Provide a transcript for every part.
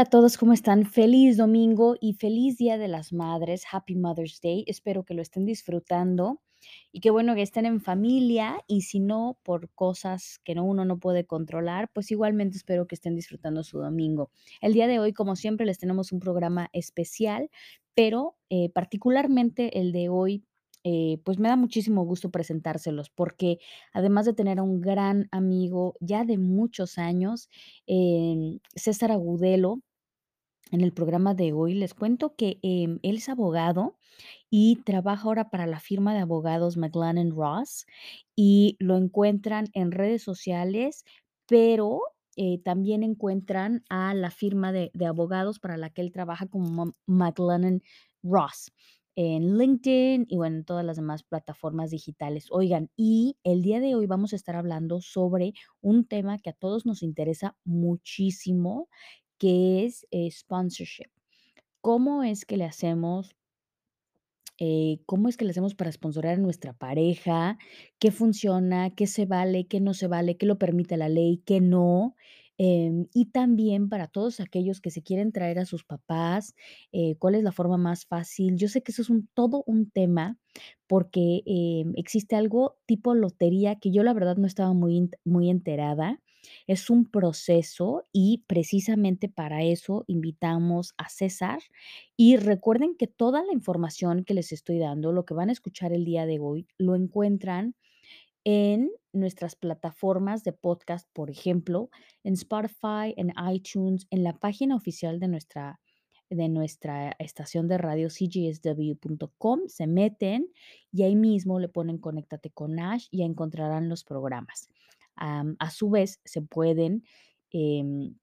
Hola a todos, ¿cómo están? Feliz domingo y feliz Día de las Madres. Happy Mother's Day. Espero que lo estén disfrutando y que bueno que estén en familia y si no por cosas que no, uno no puede controlar, pues igualmente espero que estén disfrutando su domingo. El día de hoy, como siempre, les tenemos un programa especial, pero eh, particularmente el de hoy, eh, pues me da muchísimo gusto presentárselos porque además de tener a un gran amigo ya de muchos años, em, César Agudelo, en el programa de hoy les cuento que em, él es abogado y trabaja ahora para la firma de abogados McLennan Ross y lo encuentran en redes sociales, pero eh, también encuentran a la firma de, de abogados para la que él trabaja como McLennan Ross en LinkedIn y bueno, en todas las demás plataformas digitales. Oigan, y el día de hoy vamos a estar hablando sobre un tema que a todos nos interesa muchísimo, que es eh, sponsorship. ¿Cómo es que le hacemos eh, cómo es que le hacemos para sponsorear a nuestra pareja, qué funciona, qué se vale, qué no se vale, qué lo permite la ley, qué no. Em, y también para todos aquellos que se quieren traer a sus papás, eh, cuál es la forma más fácil. Yo sé que eso es un, todo un tema porque em, existe algo tipo lotería que yo la verdad no estaba muy, muy enterada. Es un proceso y precisamente para eso invitamos a César y recuerden que toda la información que les estoy dando, lo que van a escuchar el día de hoy, lo encuentran en nuestras plataformas de podcast, por ejemplo, en Spotify, en iTunes, en la página oficial de nuestra, de nuestra estación de radio cgsw.com, se meten y ahí mismo le ponen Conéctate con Ash y encontrarán los programas. A su vez, se pueden... em,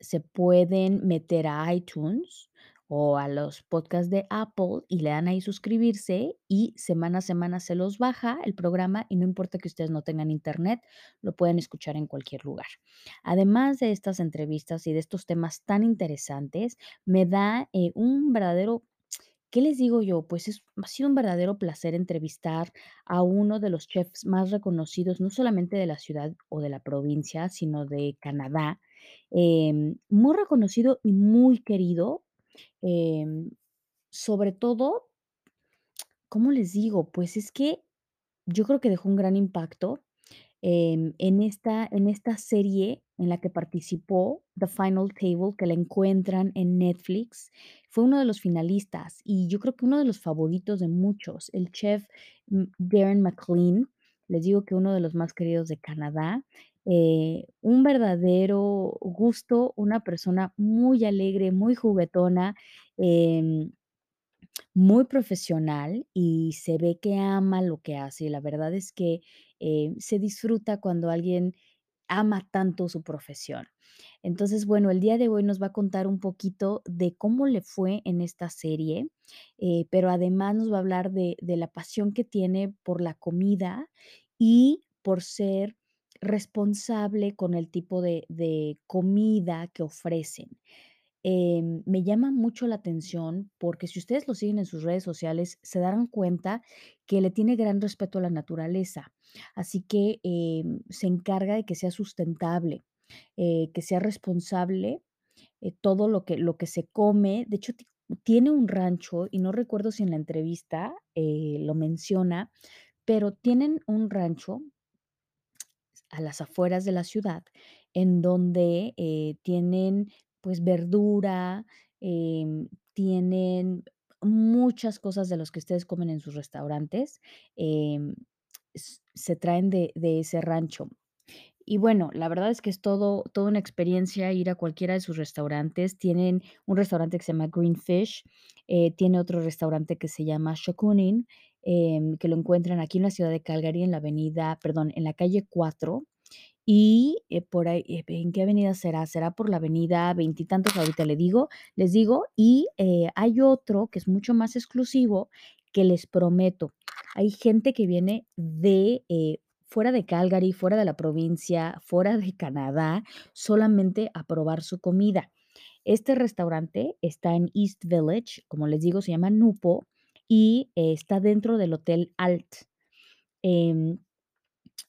se pueden meter a iTunes o a los podcasts de Apple y le dan ahí suscribirse y semana a semana se los baja el programa y no importa que ustedes no tengan internet, lo pueden escuchar en cualquier lugar. Además de estas entrevistas y de estos temas tan interesantes, me da eh, un verdadero ¿Qué les digo yo? Pues es ha sido un verdadero placer entrevistar a uno de los chefs más reconocidos, no solamente de la ciudad o de la provincia, sino de Canadá, em, muy reconocido y muy querido, em, sobre todo, ¿cómo les digo? Pues es que yo creo que dejó un gran impacto em, en esta en esta serie en la que participó, The Final Table, que la encuentran en Netflix, fue uno de los finalistas y yo creo que uno de los favoritos de muchos, el chef, mm, Darren McLean, les digo que uno de los más queridos de Canadá, eh, un verdadero gusto, una persona muy alegre, muy juguetona, em, muy profesional y se ve que ama lo que hace. La verdad es que, eh, se disfruta cuando alguien ama tanto su profesión. Entonces, bueno, el día de hoy nos va a contar un poquito de cómo le fue en esta serie, eh, pero además nos va a hablar de de la pasión que tiene por la comida y por ser responsable con el tipo de de comida que ofrecen. Em, me llama mucho la atención porque si ustedes lo siguen en sus redes sociales, se darán cuenta que le tiene gran respeto a la naturaleza. Así que em, se encarga de que sea sustentable, eh, que sea responsable eh, todo lo que, lo que se come. De hecho, ti- tiene un rancho y no recuerdo si en la entrevista eh, lo menciona, pero tienen un rancho a las afueras de la ciudad, en donde, tienen, pues, verdura, em, tienen muchas cosas de los que ustedes comen en sus restaurantes, em, se traen de de ese rancho. Y bueno, la verdad es que es todo toda una experiencia ir a cualquiera de sus restaurantes. Tienen un restaurante que se llama Green Fish, eh, tiene otro restaurante que se llama Shokunin, em, que lo encuentran aquí en la ciudad de Calgary, en la avenida perdón, en la calle 4 y, eh, por ahí, eh, ¿en qué avenida será? Será por la avenida veintitantos, ahorita le digo les digo, y, eh, hay otro que es mucho más exclusivo, que les prometo, hay gente que viene de, fuera de Calgary, fuera de la provincia, fuera de Canadá, solamente a probar su comida. Este restaurante está en East Village, como les digo, se llama Nupo, y, está dentro del Hotel Alt.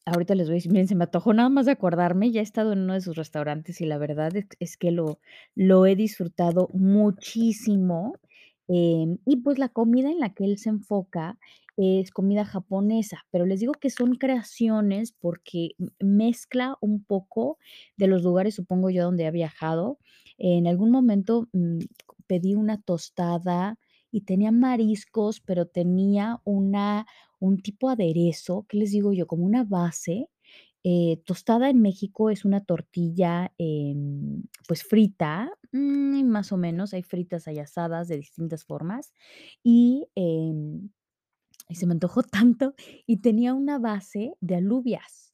Ahorita les voy a decir, miren, se me antojó nada más de acordarme, ya he estado en uno de sus restaurantes y la verdad es que lo lo he disfrutado muchísimo, em, y pues la comida en la que él se enfoca es comida japonesa, pero les digo que son creaciones porque mezcla un poco de los lugares, supongo yo, donde ha viajado. En algún momento, mm, pedí una tostada y tenía mariscos, pero tenía una un tipo aderezo, ¿qué les digo yo? Como una base, eh, tostada en México es una tortilla, em, pues, frita, mm, más o menos, hay fritas, hay asadas de distintas formas, y, em, se me antojó tanto, y tenía una base de alubias,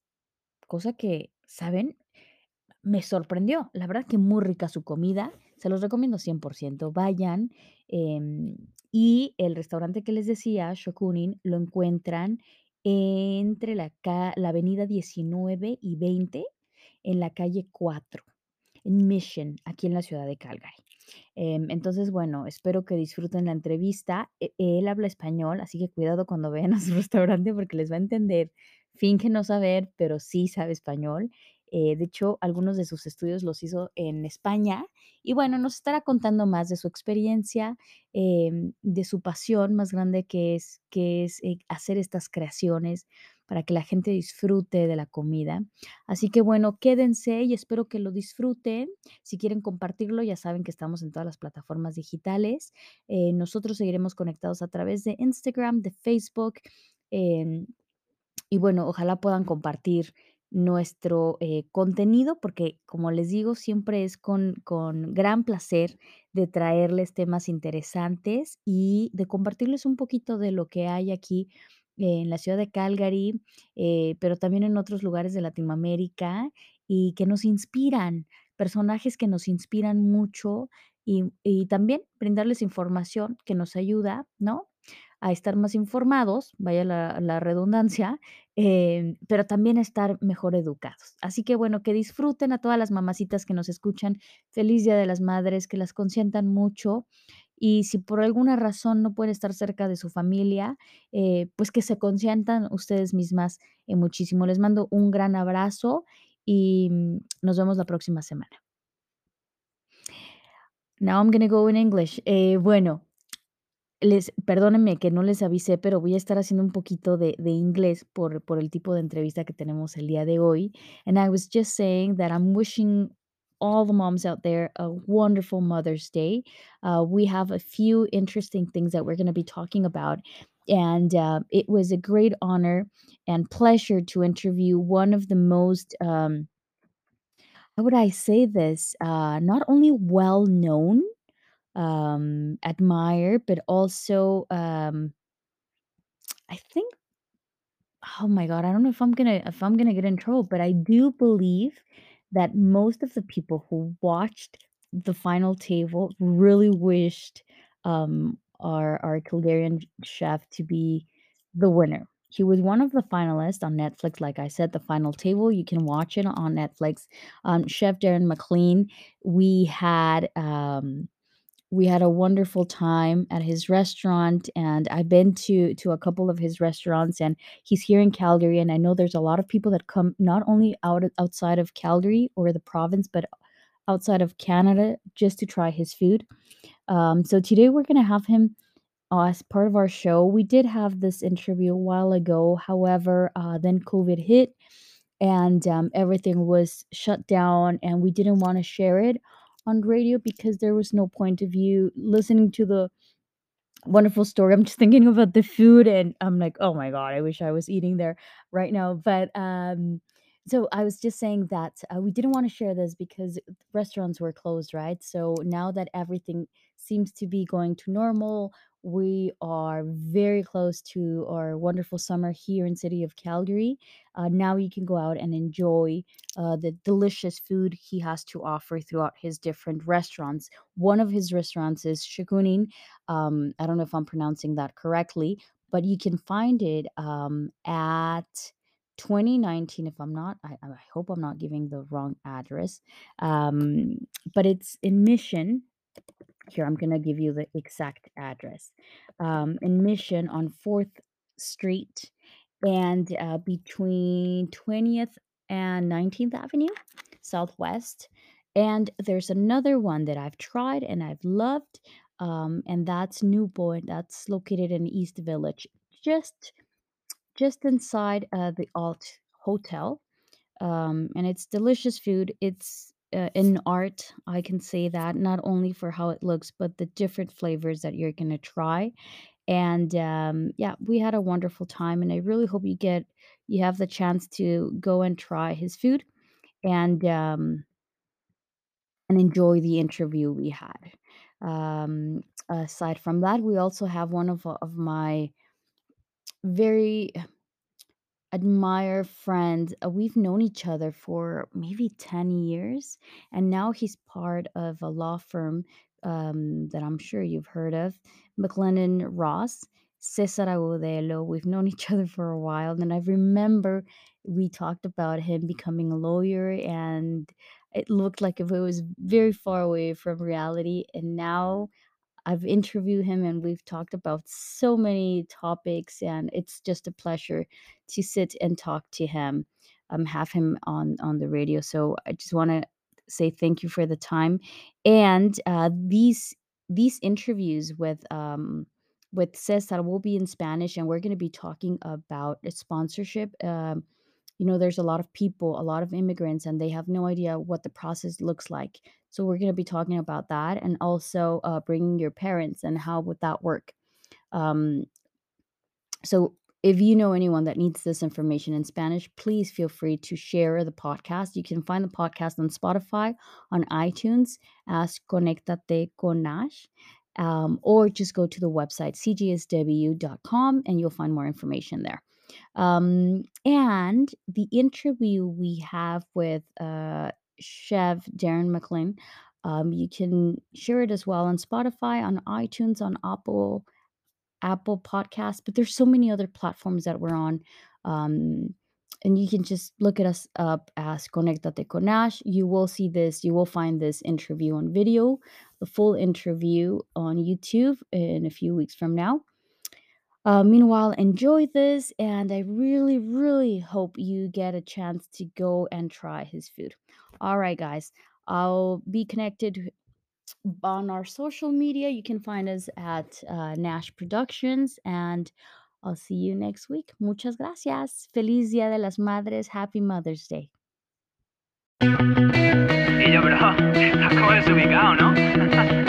cosa que, ¿saben? Me sorprendió, la verdad que muy rica su comida, se los recomiendo 100%, vayan, em, y el restaurante que les decía, Shokunin, lo encuentran entre la la avenida 19 y 20 en la calle 4, en Mission, aquí en la ciudad de Calgary. Em, entonces, bueno, espero que disfruten la entrevista. E él habla español, así que cuidado cuando vayan a su restaurante porque les va a entender. Finge no saber, pero sí sabe español. Eh, de hecho, algunos de sus estudios los hizo en España y bueno, nos estará contando más de su experiencia, em, de su pasión más grande que es que es, eh, hacer estas creaciones para que la gente disfrute de la comida. Así que bueno, quédense y espero que lo disfruten. Si quieren compartirlo, ya saben que estamos en todas las plataformas digitales. Eh, nosotros seguiremos conectados a través de Instagram, de Facebook, em, y bueno, ojalá puedan compartir nuestro, eh, contenido, porque, como les digo, siempre es con con gran placer de traerles temas interesantes y de compartirles un poquito de lo que hay aquí en la ciudad de Calgary, eh, pero también en otros lugares de Latinoamérica y que nos inspiran personajes que nos inspiran mucho y, y también brindarles información que nos ayuda, ¿no? A estar más informados, vaya la, redundancia, eh, pero también estar mejor educados. Así que bueno, que disfruten a todas las mamacitas que nos escuchan. Feliz Día de las Madres, que las consientan mucho. Y si por alguna razón no pueden estar cerca de su familia, eh, pues que se consientan ustedes mismas eh, muchísimo. Les mando un gran abrazo y mm, nos vemos la próxima semana. Now I'm gonna go in English. Bueno, les perdónenme que no les avisé, pero voy a estar haciendo un poquito de de inglés por por el tipo de entrevista que tenemos el día de hoy. And I was just saying that I'm wishing all the moms out there a wonderful Mother's Day. Uh, we have a few interesting things that we're gonna be talking about, and, uh, it was a great honor and pleasure to interview one of the most, um how would I say this? Uh, not only well known, um, admired, but also, um, I think oh my god, I don't know if I'm gonna if I'm gonna get in trouble, but I do believe that most of the people who watched the final table really wished um our our Kildarian chef to be the winner. He was one of the finalists on Netflix. Like I said, the final table, you can watch it on Netflix. Um, Chef Darren McLean, we had um we had a wonderful time at his restaurant, and I've been to to a couple of his restaurants, and he's here in Calgary, and I know there's a lot of people that come not only out outside of Calgary or the province, but outside of Canada just to try his food. Um, so today we're gonna have him uh, as part of our show. We did have this interview a while ago, however, uh, then COVID hit and um, everything was shut down, and we didn't want to share it on radio because there was no point of view listening to the wonderful story. I'm just thinking about the food and I'm like, "Oh my god, I wish I was eating there right now." But, um, so I was just saying that, uh, we didn't wanna share this because restaurants were closed, right? So now that everything seems to be going to normal, we are very close to our wonderful summer here in city of Calgary. Uh, now you can go out and enjoy, uh, the delicious food he has to offer throughout his different restaurants. One of his restaurants is Shikunin, um, I don't know if I'm pronouncing that correctly, but you can find it um, at 2019. If I'm not, I, I hope I'm not giving the wrong address. Um, but it's in Mission. Here, I'm going to give you the exact address. Um, in Mission on 4th Street and uh, between 20th and 19th Avenue, Southwest. And there's another one that I've tried and I've loved, um, and that's New Point. That's located in East Village, just just inside uh, the Alt Hotel. Um, and it's delicious food. It's uh, in art, I can say that not only for how it looks, but the different flavors that you're gonna try. And um, yeah, we had a wonderful time, and I really hope you get you have the chance to go and try his food and um, and enjoy the interview we had. Um, aside from that, we also have one of of my very admire friend. Uh, we've known each other for maybe 10 years, and now he's part of a law firm um, that I'm sure you've heard of, McLennan Ross, Cesar Agudelo. We've known each other for a while, and I remember we talked about him becoming a lawyer, and it looked like if it was very far away from reality. And now I've interviewed him and we've talked about so many topics, and it's just a pleasure to sit and talk to him, um, have him on on the radio. So I just want to say thank you for the time, and uh, these these interviews with um, with Cesar will be in Spanish, and we're going to be talking about sponsorship. Um, you know, there's a lot of people, a lot of immigrants, and they have no idea what the process looks like. So we're going to be talking about that, and also uh, bringing your parents and how would that work. Um, so if you know anyone that needs this information in Spanish, please feel free to share the podcast. You can find the podcast on Spotify, on iTunes as Conectate con Nash, um, or just go to the website cgsw.com and you'll find more information there. Um, and the interview we have with uh, chef Darren McLean. Um, you can share it as well on Spotify, on iTunes, on Apple Apple Podcasts, but there's so many other platforms that we're on. Um, and you can just look at us up as Conectate con Ash. You will see this, you will find this interview on video, the full interview on YouTube in a few weeks from now. Uh, meanwhile, enjoy this, and I really, really hope you get a chance to go and try his food. All right, guys, I'll be connected on our social media. You can find us at uh, Nash Productions, and I'll see you next week. Muchas gracias. Feliz Día de las Madres. Happy Mother's Day. Y yo, desubicado, ¿no?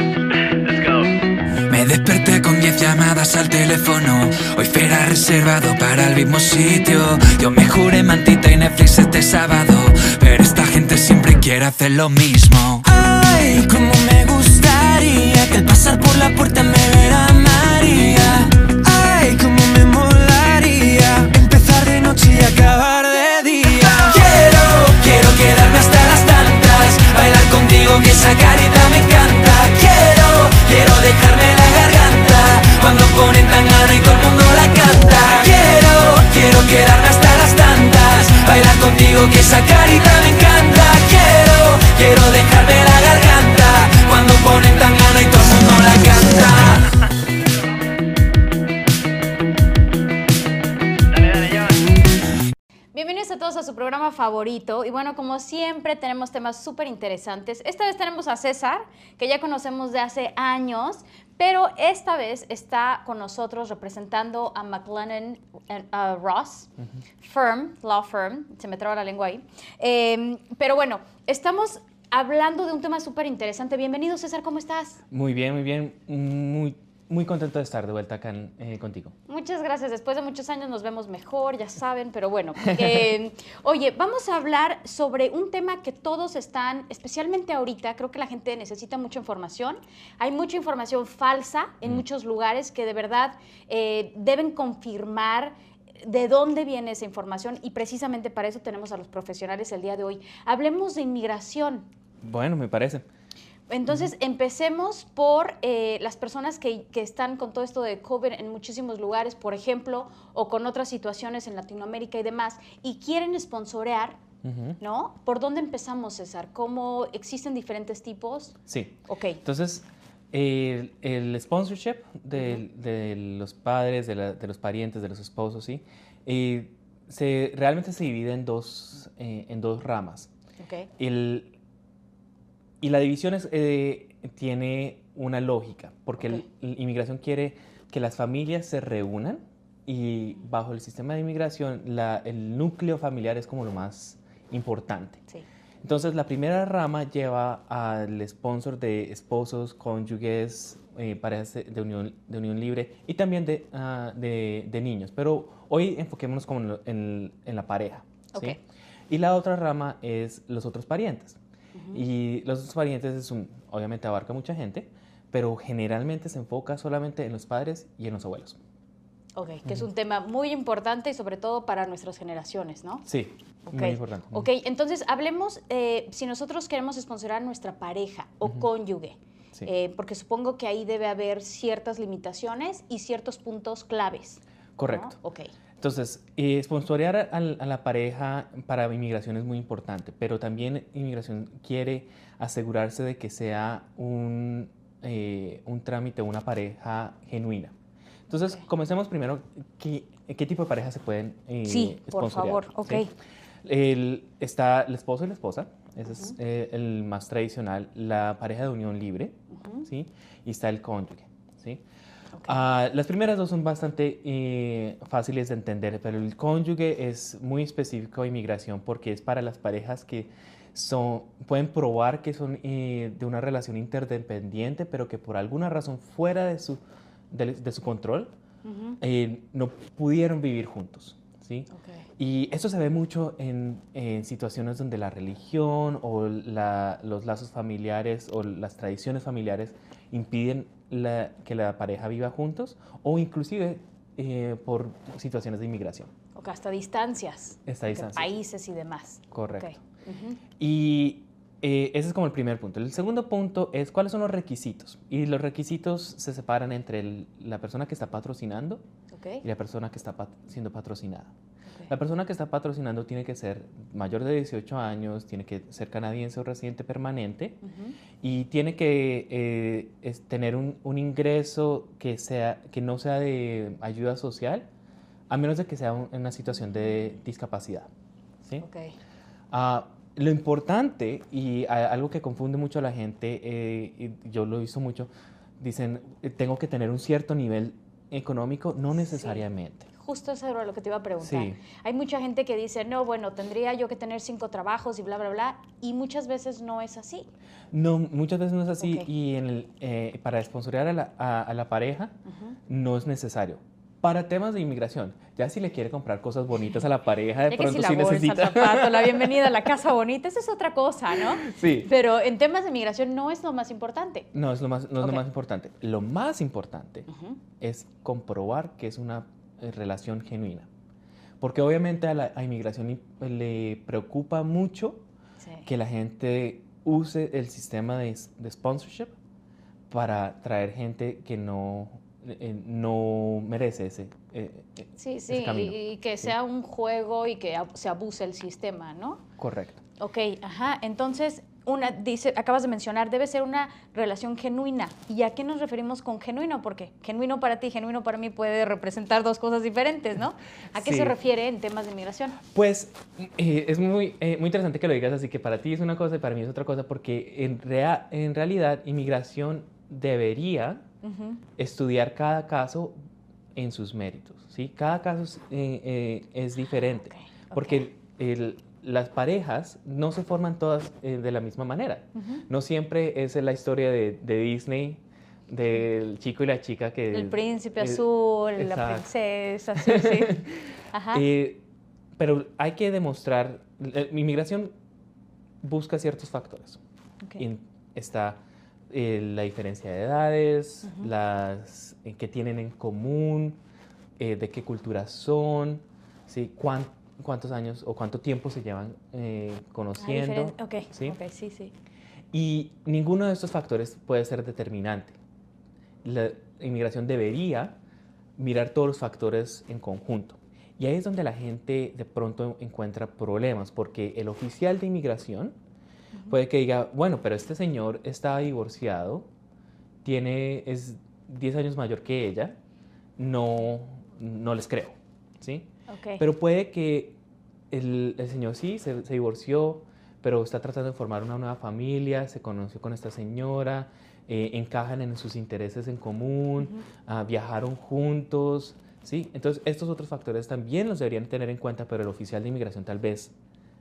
Con 10 llamadas al teléfono. Hoy fuera reservado para el mismo sitio. Yo me juré mantita y Netflix este sábado. Pero esta gente siempre quiere hacer lo mismo. Ay, como me gustaría que al pasar por la puerta me verá María. Ay, como me molaría empezar de noche y acabar de día. Quiero, quiero quedarme hasta las tantas. Bailar contigo, que esa Contigo, que esa carita me encanta. Quiero, quiero dejarme la garganta. Cuando ponen tangana y todo el mundo la canta. A su programa favorito. Y bueno, como siempre, tenemos temas súper interesantes. Esta vez tenemos a César, que ya conocemos de hace años, pero esta vez está con nosotros representando a McLennan uh, Ross Firm, Law Firm. Se me traba la lengua ahí. Eh, pero bueno, estamos hablando de un tema súper interesante. Bienvenido, César, ¿cómo estás? Muy bien, muy bien. Muy, muy contento de estar de vuelta acá eh, contigo. Muchas gracias. Después de muchos años nos vemos mejor, ya saben, pero bueno. eh, oye, vamos a hablar sobre un tema que todos están, especialmente ahorita, creo que la gente necesita mucha información. Hay mucha información falsa en muchos lugares que de verdad eh, deben confirmar de dónde viene esa información y precisamente para eso tenemos a los profesionales el día de hoy. Hablemos de inmigración. Bueno, me parece. Entonces, empecemos por eh, las personas que, que están con todo esto de COVID en muchísimos lugares, por ejemplo, o con otras situaciones en Latinoamérica y demás, y quieren sponsorear. ¿no? ¿Por dónde empezamos, César? ¿Cómo existen diferentes tipos? Sí. Ok, Entonces, el, el sponsorship de, de los padres, de, la- de los parientes, de los esposos, ¿sí? Eh, se, realmente se divide en dos, eh, en dos ramas. ok, El, y la división es, eh, tiene una lógica, porque el- Ok. la inmigración quiere que las familias se reúnan y bajo el sistema de inmigración la- el núcleo familiar es como lo más importante. sí, Entonces la primera rama lleva al sponsor de esposos, cónyuges, eh, parejas de unión, de unión libre y también de, ah, de, de niños. Pero hoy enfoquémonos como en, en- en la pareja. ¿sí? Ok. Y la otra rama es los otros parientes. Y los otros parientes es un, obviamente abarca mucha gente, pero generalmente se enfoca solamente en los padres y en los abuelos. ok, que es un tema muy importante y sobre todo para nuestras generaciones, ¿no? Sí, Ok, muy importante. Ok, entonces hablemos eh, si nosotros queremos sponsorar a nuestra pareja o cónyuge, Sí. eh, porque supongo que ahí debe haber ciertas limitaciones y ciertos puntos claves. ¿no? Correcto. Ok, Entonces, eh, sponsorear al- a, la pareja para inmigración es muy importante, pero también inmigración quiere asegurarse de que sea un, eh, un trámite, una pareja genuina. Entonces, Ok. comencemos primero, ¿qué, qué tipo de parejas se pueden eh, Sí, por favor, ok. ¿sí? El- está el esposo y la esposa, ese es eh, el más tradicional, la pareja de unión libre, ¿sí? Y está el cónyuge, ¿sí? Ok. Ah, las primeras dos son bastante eh, fáciles de entender, pero el cónyuge es muy específico de inmigración porque es para las parejas que son, pueden probar que son eh, de una relación interdependiente, pero que por alguna razón fuera de su, de, de su control Ujú, eh, no pudieron vivir juntos. ¿sí? ok. Y eso se ve mucho en, en situaciones donde la religión o la- los lazos familiares o las tradiciones familiares impiden la- que la pareja viva juntos o inclusive eh, por situaciones de inmigración. Ok, hasta distancias. Esta de distancia. Países y demás. Correcto. Ok, ujú, Y eh, ese es como el primer punto. El segundo punto es cuáles son los requisitos. Y los requisitos se separan entre el- la persona que está patrocinando Ok. y la persona que está pat- siendo patrocinada. La persona que está patrocinando tiene que ser mayor de 18 años, tiene que ser canadiense o residente permanente y tiene que eh, es tener un, un ingreso que, sea, que no sea de ayuda social, a menos de que sea un- en una situación de discapacidad. ¿sí? Ok. Ah, lo importante y a- algo que confunde mucho a la gente, eh, y yo lo he visto mucho, dicen, eh, tengo que tener un cierto nivel económico, no necesariamente. Justo eso era lo que te iba a preguntar. Sí. Hay mucha gente que dice, no, bueno, tendría yo que tener cinco trabajos y bla, bla, bla, y muchas veces no es así. No, muchas veces no es así Ok. y en el, eh, para sponsorear a la, a- a la pareja Ujú. no es necesario. Para temas de inmigración, ya si le quiere comprar cosas bonitas a la pareja, de Ya que si pronto la sí bolsa, el necesita. zapato, la bienvenida a la casa bonita, eso es otra cosa, ¿no? Sí. Pero en temas de migración no es lo más importante. No, es lo más, no es Ok. lo más importante. Lo más importante Ujú. es comprobar que es una relación genuina. Porque obviamente a la a inmigración i- le preocupa mucho Sí. que la gente use el sistema de, de sponsorship para traer gente que no, eh, no merece ese, eh, eh, Sí, ese sí, camino. y, y que Sí. sea un juego y que se abuse el sistema, ¿no? Correcto. Ok, ajá. Entonces, una, dice, acabas de mencionar, debe ser una relación genuina. ¿Y a qué nos referimos con genuino? Porque genuino para ti, genuino para mí puede representar dos cosas diferentes, ¿no? ¿A qué Sí. se refiere en temas de migración? Pues eh, es muy, eh, muy interesante que lo digas así, que para ti es una cosa y para mí es otra cosa, porque en, rea- en realidad inmigración debería estudiar cada caso en sus méritos, ¿sí? Cada caso es, eh, es diferente, porque el- las parejas no se forman todas eh, de la misma manera. No siempre es la historia de, de Disney, del chico y la chica que... El príncipe eh, azul, la princesa, sí, sí. Ajá. Eh, pero hay que demostrar, la inmigración busca ciertos factores. Ok. Y está eh, la diferencia de edades, Ujú. las eh, que tienen en común, de qué cultura son, ¿sí? Cuán- cuántos años o cuánto tiempo se llevan eh, Ah, conociendo. diferente. Ok, ¿sí? ok, sí, sí. Y ninguno de estos factores puede ser determinante. La inmigración debería mirar todos los factores en conjunto. Y ahí es donde la gente de pronto encuentra problemas, porque el oficial de inmigración puede que diga, bueno, pero este señor está divorciado, tiene, es 10 años mayor que ella, no, no les creo, ¿sí? Ok. Pero puede que el, el señor sí se, se divorció, pero está tratando de formar una nueva familia, se conoció con esta señora, eh, encajan en sus intereses en común, Ujú. ah, viajaron juntos, ¿sí? Entonces, estos otros factores también los deberían tener en cuenta, pero el oficial de inmigración tal vez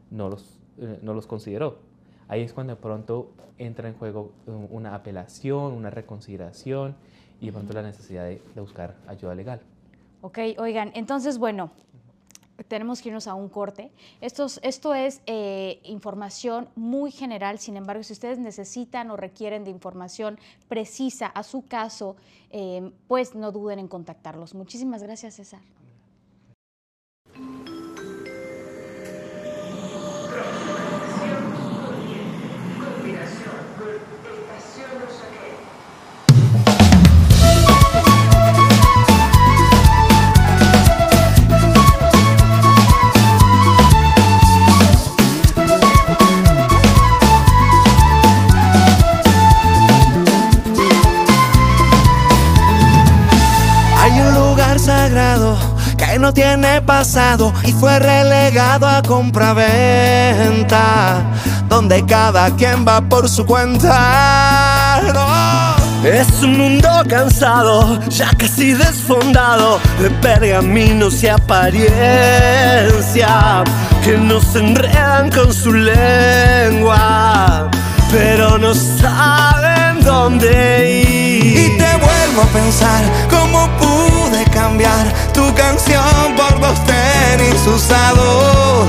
no los, eh, no los consideró. Ahí es cuando de pronto entra en juego eh, una apelación, una reconsideración y de pronto la necesidad de, de buscar ayuda legal. Ok, oigan, entonces, bueno, tenemos que irnos a un corte. Esto es, esto es eh, información muy general, sin embargo, si ustedes necesitan o requieren de información precisa a su caso, eh, pues no duden en contactarlos. Muchísimas gracias, César. Sagrado que no tiene pasado y fue relegado a compraventa, donde cada quien va por su cuenta. No. Es un mundo cansado, ya casi desfondado, de pergaminos y apariencia, que nos enredan con su lengua, pero no saben dónde ir. Y te vuelvo a pensar cómo pude tu canción por dos tenis usados.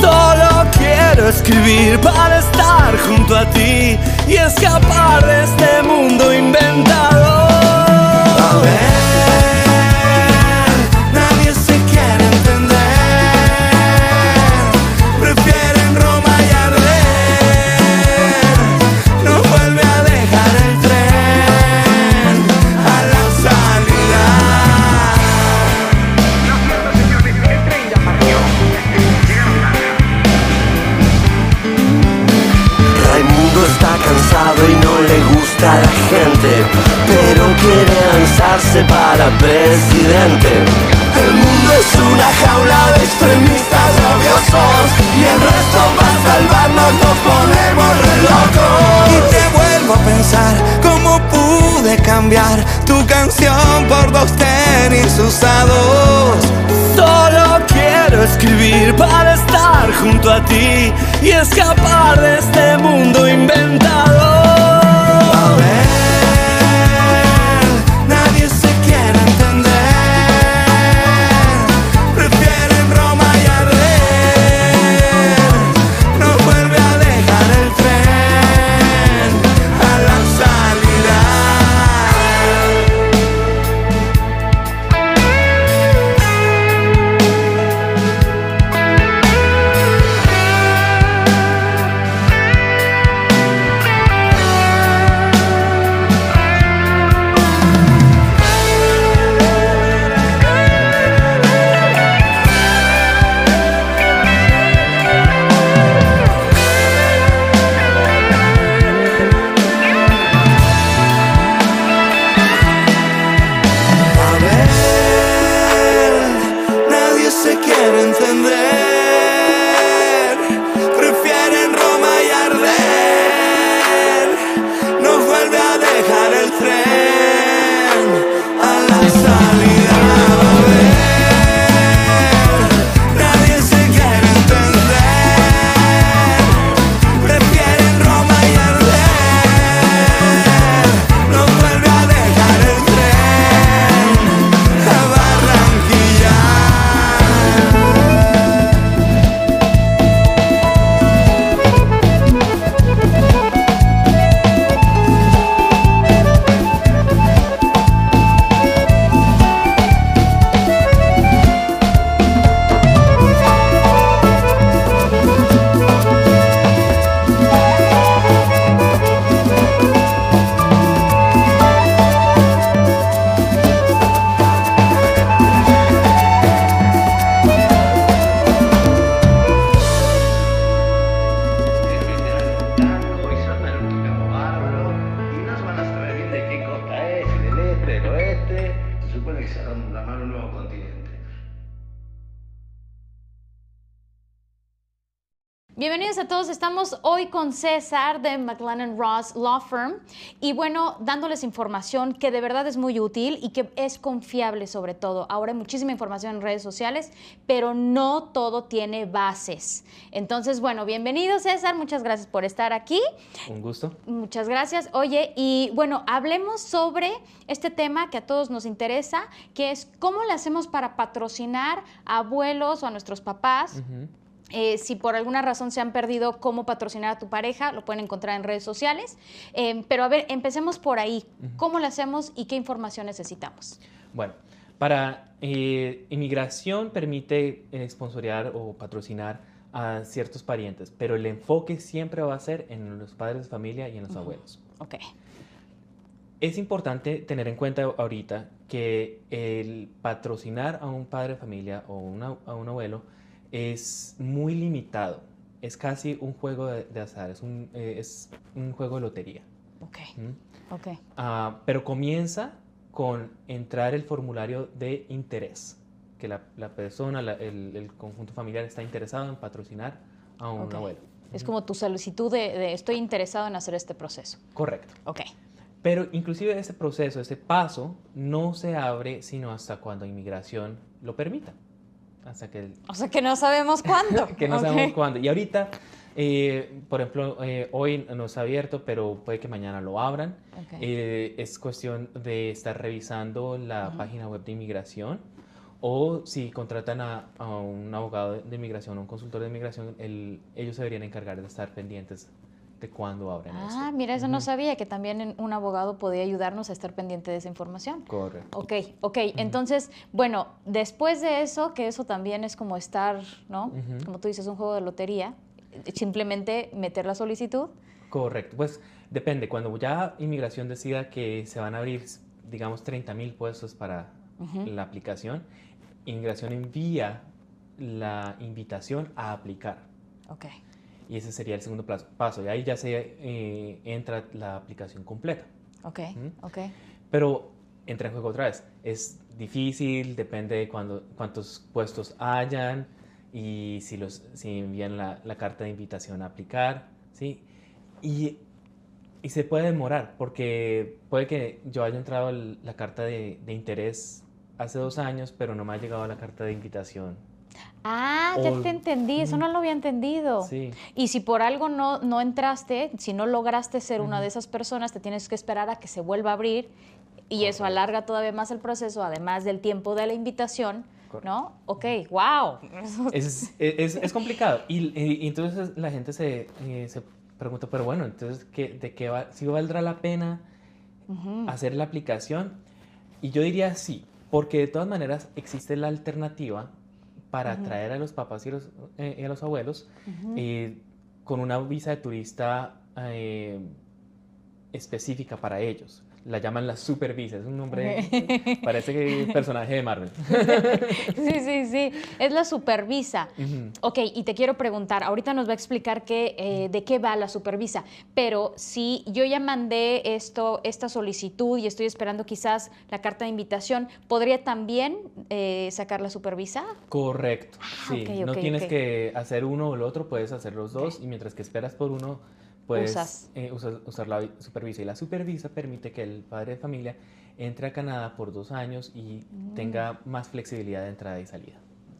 Solo quiero escribir para estar junto a ti y escapar de este mundo inventado. A ver, pero quiere lanzarse para presidente. El mundo es una jaula de extremistas rabiosos y el resto va a salvarnos, nos ponemos re locos. Y te vuelvo a pensar cómo pude cambiar tu canción por dos tenis usados. Solo quiero escribir para estar junto a ti y escapar de este mundo inventado. Con César de McLennan Ross Law Firm y bueno, dándoles información que de verdad es muy útil y que es confiable sobre todo. Ahora hay muchísima información en redes sociales, pero no todo tiene bases. Entonces, bueno, bienvenido César, muchas gracias por estar aquí. Un gusto. Muchas gracias. Oye, y bueno, hablemos sobre este tema que a todos nos interesa, que es cómo le hacemos para patrocinar a abuelos o a nuestros papás. Eh, si por alguna razón se han perdido cómo patrocinar a tu pareja, lo pueden encontrar en redes sociales. Eh, pero a ver, empecemos por ahí. ¿Cómo lo hacemos y qué información necesitamos? Bueno, para eh, inmigración permite eh, sponsorear o patrocinar a ciertos parientes, pero el enfoque siempre va a ser en los padres de familia y en los abuelos. Ok. Es importante tener en cuenta ahorita que el patrocinar a un padre de familia o una- a un abuelo es muy limitado. Es casi un juego de, de azar, es un, eh, es un juego de lotería. Ok. ¿m? Ok. Ah, pero comienza con entrar el formulario de interés, que la, la persona, la- el, el conjunto familiar está interesado en patrocinar a un abuelo. Es como tu solicitud de, de estoy interesado en hacer este proceso. Correcto. Ok. Pero inclusive ese proceso, ese paso, no se abre sino hasta cuando inmigración lo permita. Hasta que, el- O sea que no sabemos cuándo. que no Ok. sabemos cuándo. Y ahorita, eh, por ejemplo, eh, hoy no está abierto, pero puede que mañana lo abran. Ok. Eh, es cuestión de estar revisando la página web de inmigración o si contratan a, a un abogado de inmigración un consultor de inmigración, el- ellos se deberían encargar de estar pendientes cuándo abren Ah, esto. mira, eso no sabía, que también un abogado podía ayudarnos a estar pendiente de esa información. Correcto. Ok, ok. Entonces, bueno, después de eso, que eso también es como estar, ¿no? Como tú dices, un juego de lotería, eh, simplemente meter la solicitud. Correcto, pues depende, cuando ya inmigración decida que se van a abrir, digamos, 30 mil puestos para la aplicación, inmigración envía la invitación a aplicar. Ok, Y ese sería el segundo plazo- paso. Y ahí ya se eh, entra la aplicación completa. ok, Ujú. ok. Pero entra en juego otra vez. Es difícil, depende de cuándo- cuántos puestos hayan y si, los, si envían la, la carta de invitación a aplicar, ¿sí? Y, y se puede demorar, porque puede que yo haya entrado el- la carta de, de interés hace dos años, pero no me ha llegado la carta de invitación. Ah, ya O- te entendí, eso no lo había entendido. Sí. Y si por algo no, no entraste, si no lograste ser una de esas personas, te tienes que esperar a que se vuelva a abrir y eso alarga todavía más el proceso, además del tiempo de la invitación, Correcto. ¿no? Ok, wow. Es, es, es complicado. Y, y- y entonces la gente se, eh, se pregunta, pero bueno, entonces, ¿qué, ¿de qué va? ¿Si valdrá la pena hacer la aplicación? Y yo diría sí, porque de todas maneras existe la alternativa para atraer a los papás y, los, eh, y a los abuelos eh, con una visa de turista eh, específica para ellos. La llaman la super visa, es un nombre, parece que personaje de Marvel. Sí, sí, sí, es la supervisa. Ujú. Ok, y te quiero preguntar, ahorita nos va a explicar eh, de qué va la supervisa, pero si yo ya mandé esto, esta solicitud y estoy esperando quizás la carta de invitación, ¿podría también eh, sacar la supervisa? Correcto, sí. ok, no tienes que hacer uno o el otro, puedes hacer los dos y mientras que esperas por uno, puedes Usas. eh, usar, usar la vi- supervisa. Y la supervisa permite que el padre de familia entre a Canadá por dos años y Mm. tenga más flexibilidad de entrada y salida.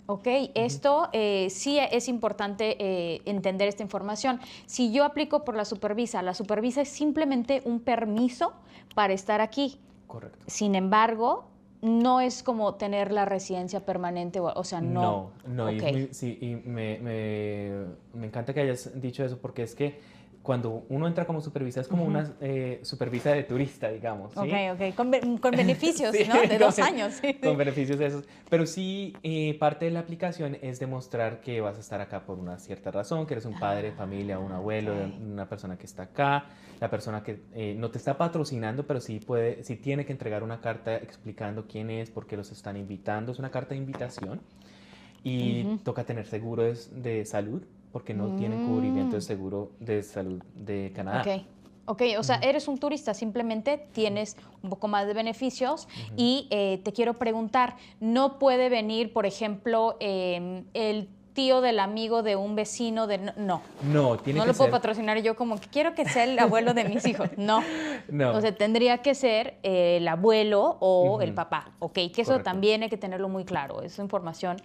Ok, esto eh, sí es importante eh, entender esta información. Si yo aplico por la supervisa, la supervisa es simplemente un permiso para estar aquí. Correcto. Sin embargo, no es como tener la residencia permanente, o, o sea, no. No, no, y, es Ok. muy- sí, y me, me- me encanta que hayas dicho eso porque es que cuando uno entra como supervisa es como una eh, supervisa de turista, digamos. ¿sí? Ok, ok, con, be- con beneficios, Sí, ¿no? De con- dos años. sí. Con beneficios de esos. Pero sí, eh, parte de la aplicación es demostrar que vas a estar acá por una cierta razón, que eres un padre, familia, un abuelo, Ah, ok. una persona que está acá, la persona que eh, no te está patrocinando, pero sí puede, sí tiene que entregar una carta explicando quién es, por qué los están invitando. Es una carta de invitación. Y Ujú. toca tener seguro de, de salud, porque no tienen cubrimiento de Mm. seguro de salud de Canadá. Ok. Ok, o sea, eres un turista, simplemente tienes un poco más de beneficios y eh, te quiero preguntar, ¿no puede venir, por ejemplo, eh, el tío del amigo de un vecino de... No, no, No, tiene no que lo puedo patrocinar yo como que quiero que sea el abuelo de mis hijos. No. No. O sea, tendría que ser eh, el abuelo o el papá, ¿ok? Que eso Correcto. también hay que tenerlo muy claro, es información.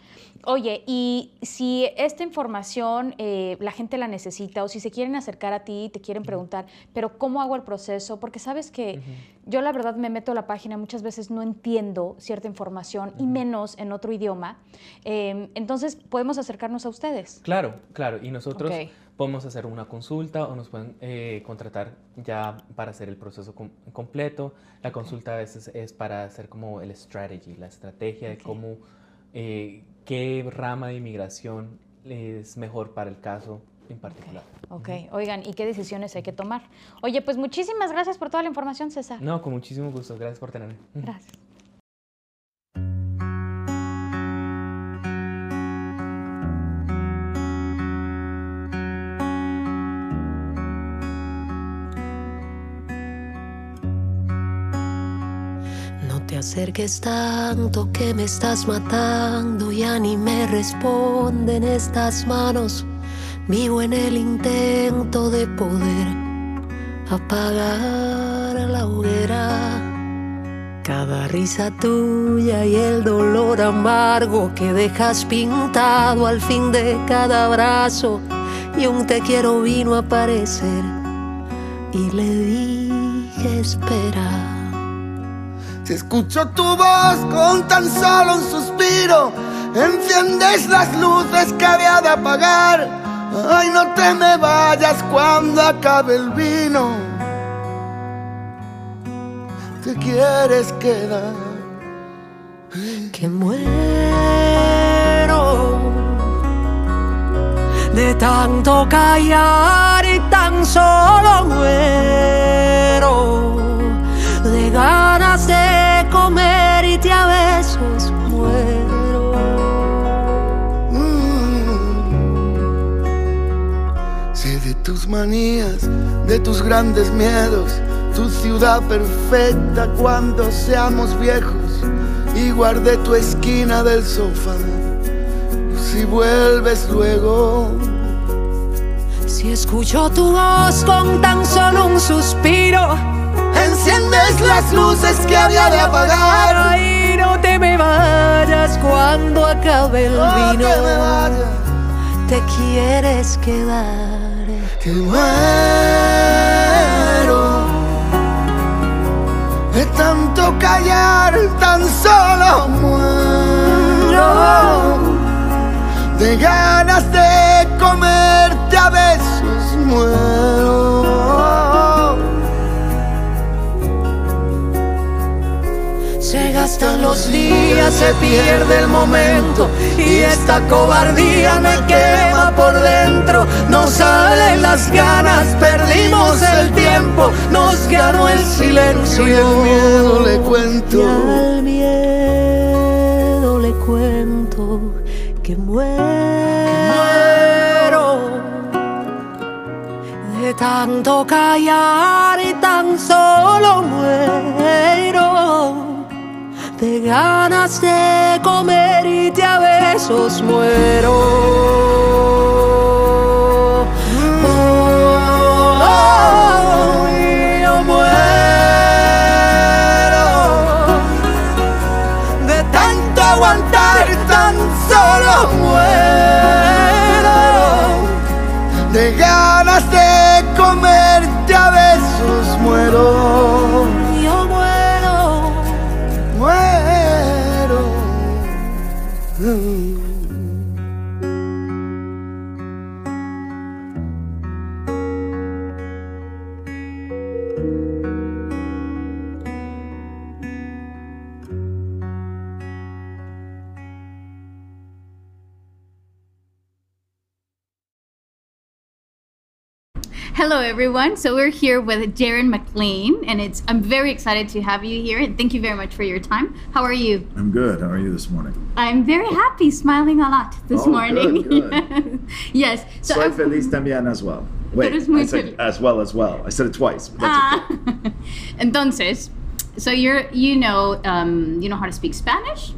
Oye, y si esta información eh, la gente la necesita o si se quieren acercar a ti y te quieren preguntar, pero ¿cómo hago el proceso? Porque sabes que yo la verdad me meto a la página, muchas veces no entiendo cierta información y menos en otro idioma. Eh, entonces, podemos acercarnos a ustedes. Claro, claro. Y nosotros Ok. podemos hacer una consulta o nos pueden eh, contratar ya para hacer el proceso com- completo. La consulta a veces es para hacer como el strategy, la estrategia de cómo, eh, qué rama de inmigración es mejor para el caso en particular. Ok, oigan, ¿y qué decisiones hay que tomar? Oye, pues muchísimas gracias por toda la información, César. No, con muchísimo gusto. Gracias por tenerme. Gracias. Acerques tanto que me estás matando, ya ni me responden estas manos. Vivo en el intento de poder apagar la hoguera. Cada risa tuya y el dolor amargo que dejas pintado al fin de cada abrazo. Y un te quiero vino a aparecer y le dije espera. Si escucho tu voz con tan solo un suspiro, enciendes las luces que había de apagar. Ay, no te me vayas cuando acabe el vino. Te quieres quedar. que muero de tanto callar y tan solo muero ganas de comer y te a besos muero. Mm. Sé de tus manías, de tus grandes miedos, tu ciudad perfecta cuando seamos viejos y guardé tu esquina del sofá. Si vuelves luego, Si escucho tu voz con tan solo un suspiro, enciendes las luces que había de apagar. ay, no te me vayas cuando acabe el No vino. te Te quieres quedar. que muero de tanto callar, tan solo muero de ganas de comerte a besos, muero. Se gastan los días, se pierde el momento y esta cobardía me quema por dentro. No salen las ganas, perdimos el tiempo, nos ganó el silencio. Y el miedo le cuento. Y al miedo le cuento que muero de tanto callar y tan solo muero de ganas de comer y te a besos muero. Oh, yo muero de tanto aguantar, tan solo muero. de ganas de comerte a besos muero. Oh. Hello, everyone. So we're here with Darren McLean, and it's I'm very excited to have you here. And thank you very much for your time. How are you? I'm good. How are you this morning? I'm very happy, smiling a lot this Oh, morning. good, yes. So Soy I- feliz también as well. Wait, eres muy I said as well as well. I said it twice. That's okay. Ah. Entonces, so you're you know um, you know how to speak Spanish.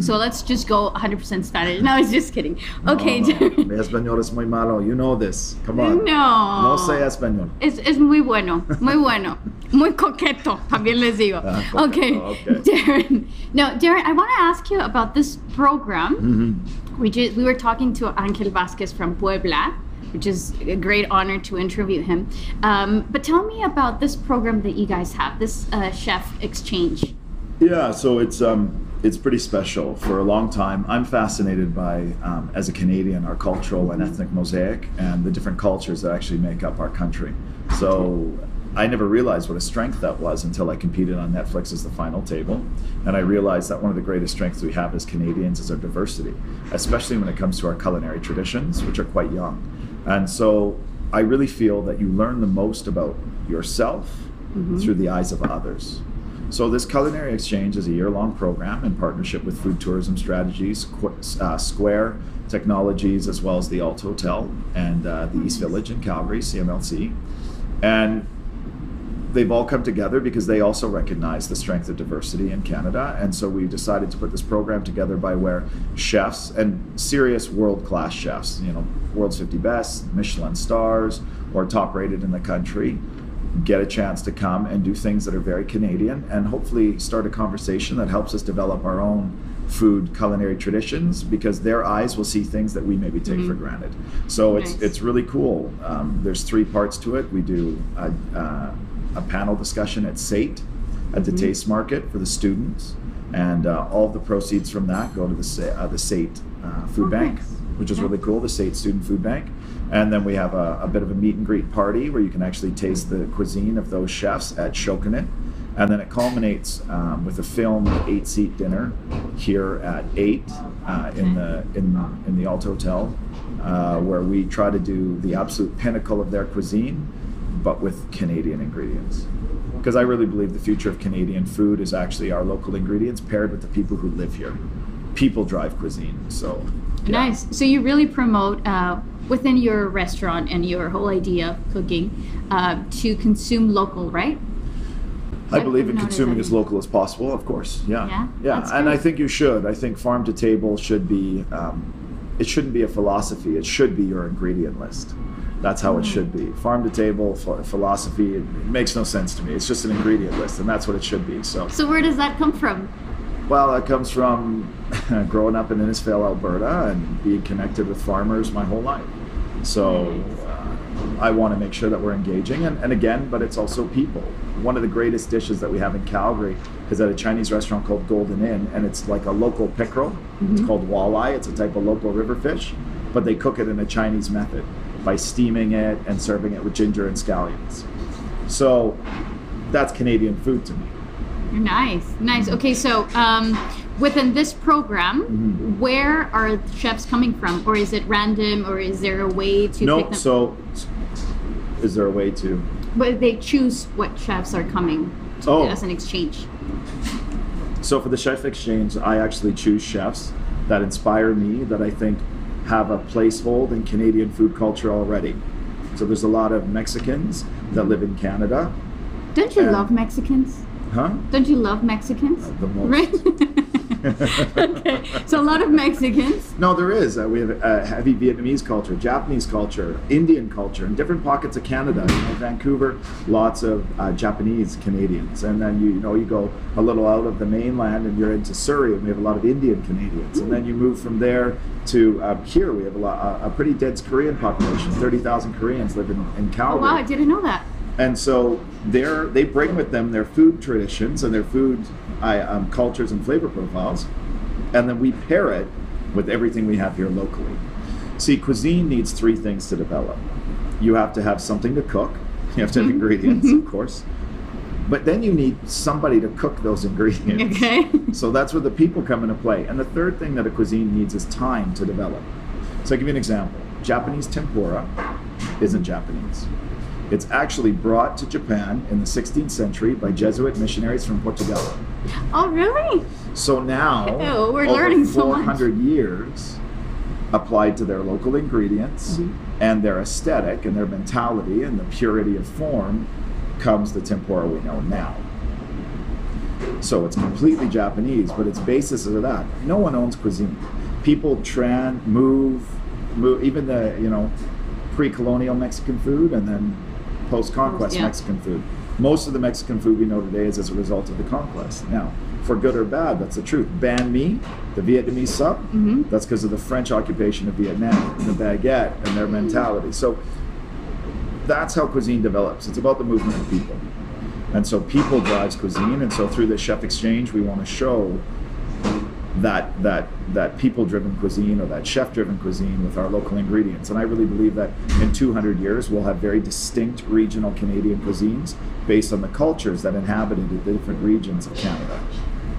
So let's just go 100% Spanish. No, I was just kidding. Okay. No, no. Español es muy malo. You know this. Come on. No. No sé español. Es, es muy bueno, muy bueno. Muy coqueto, también les digo. Ah, okay. okay. Darren. No, Darren, I want to ask you about this program. Mm-hmm. We, ju- we were talking to Angel Vasquez from Puebla, which is a great honor to interview him. Um, but tell me about this program that you guys have, this uh, chef exchange. Yeah, so it's um, it's pretty special. For a long time, I'm fascinated by, um, as a Canadian, our cultural and ethnic mosaic and the different cultures that actually make up our country. So I never realized what a strength that was until I competed on Netflix as The Final Table, and I realized that one of the greatest strengths we have as Canadians is our diversity, especially when it comes to our culinary traditions, which are quite young. And so I really feel that you learn the most about yourself through the eyes of others. So this culinary exchange is a year-long program in partnership with Food Tourism Strategies, uh, Square Technologies, as well as the Alt Hotel and uh, the East Village in Calgary, CMLC, and they've all come together because they also recognize the strength of diversity in Canada, and so we decided to put this program together by where chefs and serious world-class chefs, you know, world's 50 best, Michelin stars, or top-rated in the country, get a chance to come and do things that are very Canadian and hopefully start a conversation that helps us develop our own food culinary traditions because their eyes will see things that we maybe take for granted. So it's Nice. it's really cool. Um, there's three parts to it. We do a, uh, a panel discussion at SATE at the Taste Market for the students, and uh, all the proceeds from that go to the uh, the SATE uh, Food Bank, nice. which is Yeah. really cool. The SATE Student Food Bank. And then we have a, a bit of a meet and greet party where you can actually taste the cuisine of those chefs at Shokunin. And then it culminates um, with a film eight seat dinner here at eight uh, in the in in the Alt Hotel, uh, where we try to do the absolute pinnacle of their cuisine, but with Canadian ingredients. Because I really believe the future of Canadian food is actually our local ingredients paired with the people who live here. People drive cuisine, so yeah. Nice. So you really promote uh, within your restaurant and your whole idea of cooking uh, to consume local, right? I believe in consuming as local as possible, of course. Yeah, Yeah? That's and. I think you should. I think farm to table should be. Um, it shouldn't be a philosophy. It should be your ingredient list. That's how it should be. Farm to table philosophy. It makes no sense to me. It's just an ingredient list, and that's what it should be. So, So where does that come from? Well, it comes from growing up in Innisfail, Alberta, and being connected with farmers my whole life. So uh, I want to make sure that we're engaging, and, and again, but it's also people. One of the greatest dishes that we have in Calgary is at a Chinese restaurant called Golden Inn, and it's like a local pickerel. It's called walleye. It's a type of local river fish, but they cook it in a Chinese method by steaming it and serving it with ginger and scallions. So that's Canadian food to me. Nice, nice. Okay, so um, within this program, Mm-hmm. where are chefs coming from, or is it random, or is there a way to pick No, them? so is there a way to? but they choose what chefs are coming to, Oh. as an exchange. So for the chef exchange, I actually choose chefs that inspire me that I think have a placehold in Canadian food culture already. So there's a lot of Mexicans that live in Canada, Don't you love Mexicans? Huh? Don't you love Mexicans? Uh, the most. Right. okay, so a lot of Mexicans. No, there is. Uh, we have uh, heavy Vietnamese culture, Japanese culture, Indian culture, in different pockets of Canada. You know, Vancouver, lots of uh, Japanese Canadians, and then you, you know you go a little out of the mainland and you're into Surrey, and we have a lot of Indian Canadians, and then you move from there to uh, here. We have a, lot, a pretty dense Korean population. Thirty thousand Koreans live in, in Calgary. Oh Calgary. wow, I didn't know that. And so they're, they bring with them their food traditions and their food I, um, cultures and flavor profiles, and then we pair it with everything we have here locally. See, cuisine needs three things to develop. You have to have something to cook. You have to have ingredients, of course. But then you need somebody to cook those ingredients. Okay. So that's where the people come into play. And the third thing that a cuisine needs is time to develop. So I'll give you an example. Japanese tempura isn't Japanese. It's actually brought to Japan in the 16th century by Jesuit missionaries from Portugal. Oh really? So now, Ew, we're over learning so much. 400 years applied to their local ingredients Mm-hmm. and their aesthetic and their mentality and the purity of form comes the tempura we know now. So it's completely Japanese, but its basis is that. No one owns cuisine. People tran move, move even the you know pre-colonial Mexican food and then post-conquest Yeah. Mexican food. Most of the Mexican food we know today is as a result of the conquest. Now, for good or bad, that's the truth. Banh mi, the Vietnamese sub, mm-hmm. that's because of the French occupation of Vietnam and the baguette and their mm-hmm. mentality. So that's how cuisine develops. It's about the movement of people. And so people drives cuisine, and so through the chef exchange, we want to show that that that people-driven cuisine or that chef-driven cuisine with our local ingredients. And I really believe that in 200 years, we'll have very distinct regional Canadian cuisines based on the cultures that inhabited the different regions of Canada.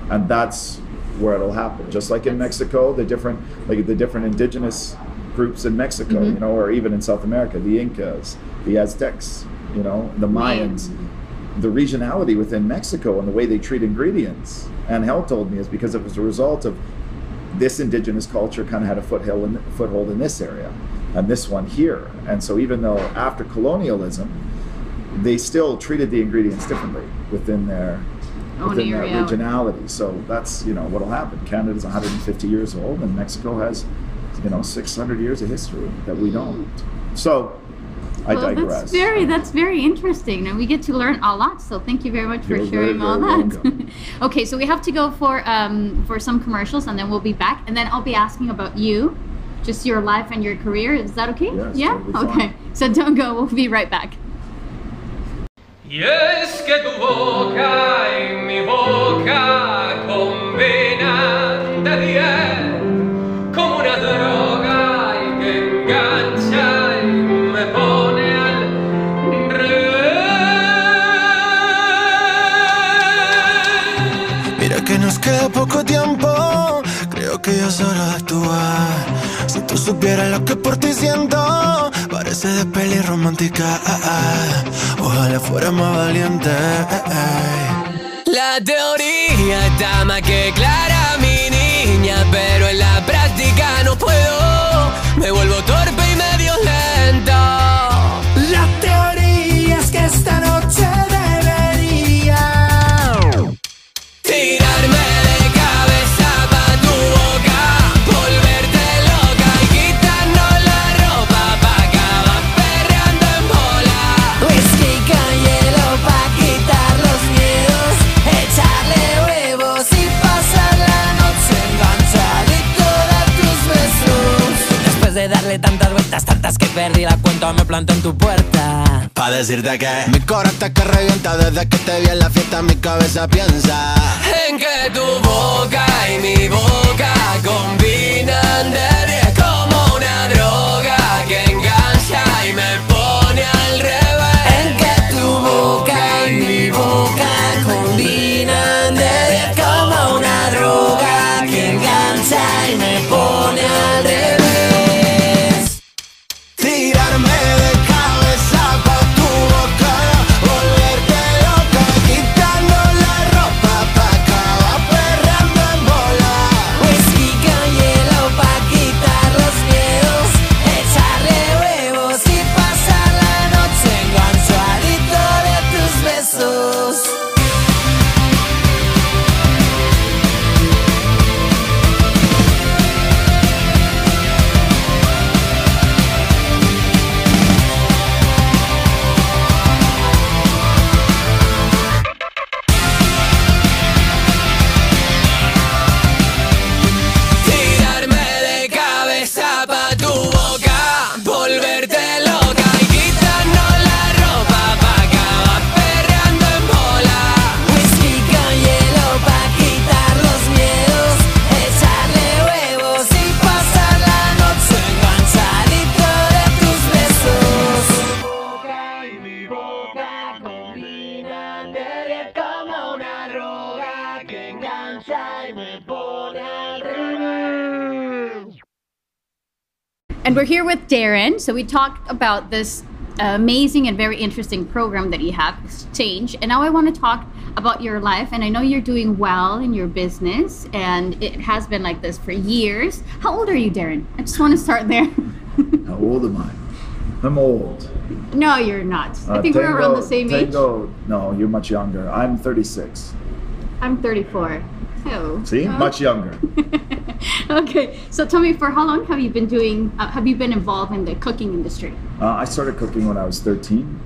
And that's where it'll happen. Just like in Mexico, the different like the different indigenous groups in Mexico, mm-hmm. you know, or even in South America, the Incas, the Aztecs, you know, the Mayans the regionality within Mexico and the way they treat ingredients. And Hell told me is because it was a result of this indigenous culture kind of had a foothold in, foothold in this area and this one here. And so even though after colonialism, they still treated the ingredients differently within their within their regionality. So that's you know what'll happen. Canada's 150 years old, and Mexico has you know 600 years of history that we don't. So I well, digress. that's very that's very interesting, and we get to learn a lot. So thank you very much for You're very, sharing all very that. okay, so we have to go for um, for some commercials, and then we'll be back, and then I'll be asking about you, just your life and your career. Is that okay? Yes, yeah. totally fine. okay. So don't go. We'll be right back. Y es que tu boca y mi boca combinan de bien Supieras lo que por ti siento, parece de peli romántica. ah, ah. Ojalá fuera más valiente. eh, eh. La teoría está más que clara, me planté en tu puerta. Pa' decirte que mi corazón está que revienta desde que te vi en la fiesta, mi cabeza piensa. En que tu boca y mi boca combinan de 10 como una droga que engancha y me pone al revés. En que tu boca y mi boca And we're here with Darren. So we talked about this amazing and very interesting program that you have, Exchange. And now I want to talk about your life. And I know you're doing well in your business, and it has been like this for years. How old are you, Darren? I just want to start there. How old am I? I'm old. no, you're not. I Uh, think we're around the Tango- same age. Tango, no, you're much younger. I'm 36. I'm 34. Oh. See, Oh. much younger. Okay. So tell me, for how long have you been doing? Uh, have you been involved in the cooking industry? Uh, I started cooking when I was 13.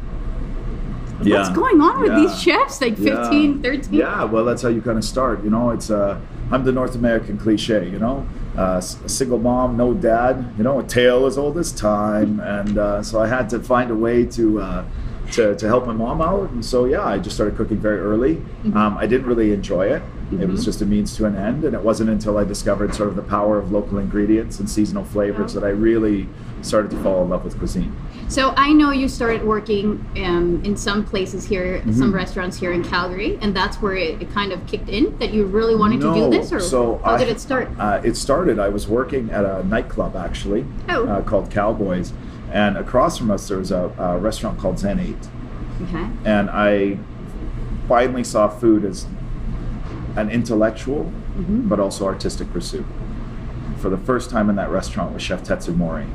What's going on with Yeah. these chefs? Like 15, 13? Yeah, well, that's how you kind of start. You know, it's uh, I'm the North American cliche. You know, uh, a single mom, no dad. You know, a tale as old as time, and uh, so I had to find a way to. Uh, to, to help my mom out, and so yeah, I just started cooking very early. Mm-hmm. Um, I didn't really enjoy it; it was Mhm. just a means to an end, and it wasn't until I discovered sort of the power of local ingredients and seasonal flavors that I really started to fall in love with cuisine. So I know you started working um, in some places here, some Mhm. restaurants here in Calgary, and that's where it, it kind of kicked in that you really wanted to do this, or so how I- did it start? Uh, it started. I was working at a nightclub actually, Oh. uh, called Cowboys, and across from us there was a, a restaurant called Zen Eight, Okay. and I finally saw food as an intellectual Mhm. but also artistic pursuit. For the first time in that restaurant with Chef Tetsu Mori,